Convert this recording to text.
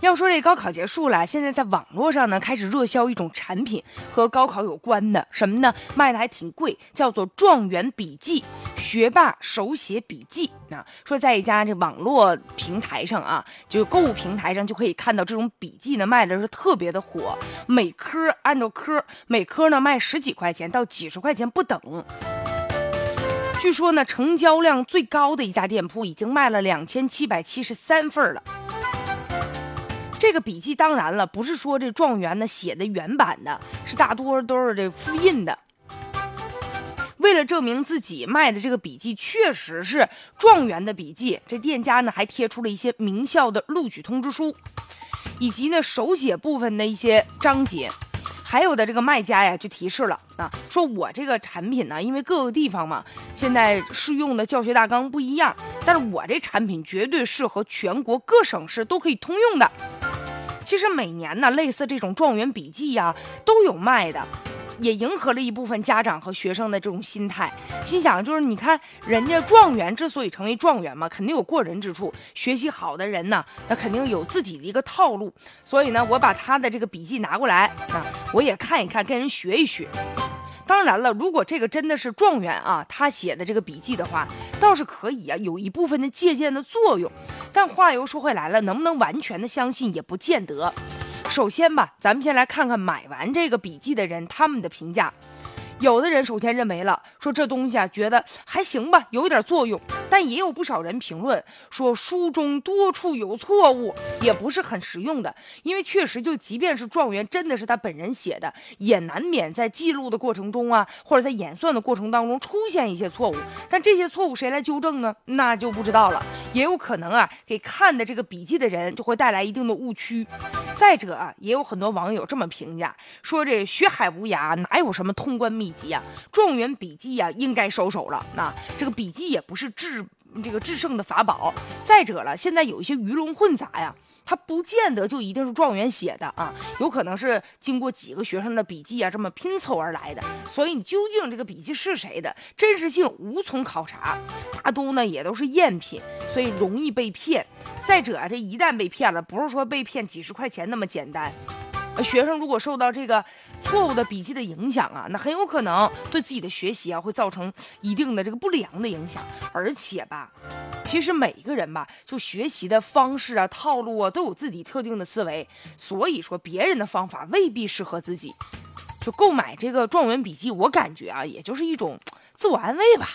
要说这高考结束了，现在在网络上呢开始热销一种产品，和高考有关的，什么呢？卖的还挺贵，叫做“状元笔记”，学霸手写笔记。啊，说在一家这网络平台上啊，就购物平台上就可以看到这种笔记呢，卖的是特别的火，每科按照科，每科呢卖十几块钱到几十块钱不等。据说呢，成交量最高的一家店铺已经卖了两千七百七十三份了。这个笔记当然了，不是说这状元呢写的原版的，是大多都是这复印的。为了证明自己卖的这个笔记确实是状元的笔记，这店家呢还贴出了一些名校的录取通知书，以及呢手写部分的一些章节。还有的这个卖家呀就提示了啊，说我这个产品呢，因为各个地方嘛，现在适用的教学大纲不一样，但是我这产品绝对适合全国各省市都可以通用的。其实每年呢，类似这种状元笔记呀，都有卖的，也迎合了一部分家长和学生的这种心态。心想就是，你看人家状元之所以成为状元嘛，肯定有过人之处。学习好的人呢，那肯定有自己的一个套路。所以呢，我把他的这个笔记拿过来啊，我也看一看，跟人学一学。当然了，如果这个真的是状元啊，他写的这个笔记的话，倒是可以啊，有一部分的借鉴的作用。但话又说回来了，能不能完全的相信也不见得。首先吧，咱们先来看看买完这个笔记的人他们的评价。有的人首先认为了，说这东西啊，觉得还行吧，有一点作用。但也有不少人评论说，书中多处有错误，也不是很实用的。因为确实，就即便是状元真的是他本人写的，也难免在记录的过程中啊，或者在演算的过程当中出现一些错误。但这些错误谁来纠正呢？那就不知道了。也有可能啊，给看的这个笔记的人就会带来一定的误区。再者啊，也有很多网友这么评价说：“这学海无涯，哪有什么通关秘籍啊？状元笔记啊，应该收手了。那这个笔记也不是治这个制胜的法宝。再者了，现在有一些鱼龙混杂呀，它不见得就一定是状元写的啊，有可能是经过几个学生的笔记啊，这么拼凑而来的。所以你究竟这个笔记是谁的，真实性无从考察，大多呢也都是赝品，所以容易被骗。再者啊，这一旦被骗了，不是说被骗几十块钱那么简单。学生如果受到这个错误的笔记的影响啊，那很有可能对自己的学习啊会造成一定的这个不良的影响。而且吧，其实每一个人吧，就学习的方式啊、套路啊，都有自己特定的思维，所以说别人的方法未必适合自己。就购买这个状元笔记，我感觉啊，也就是一种自我安慰吧。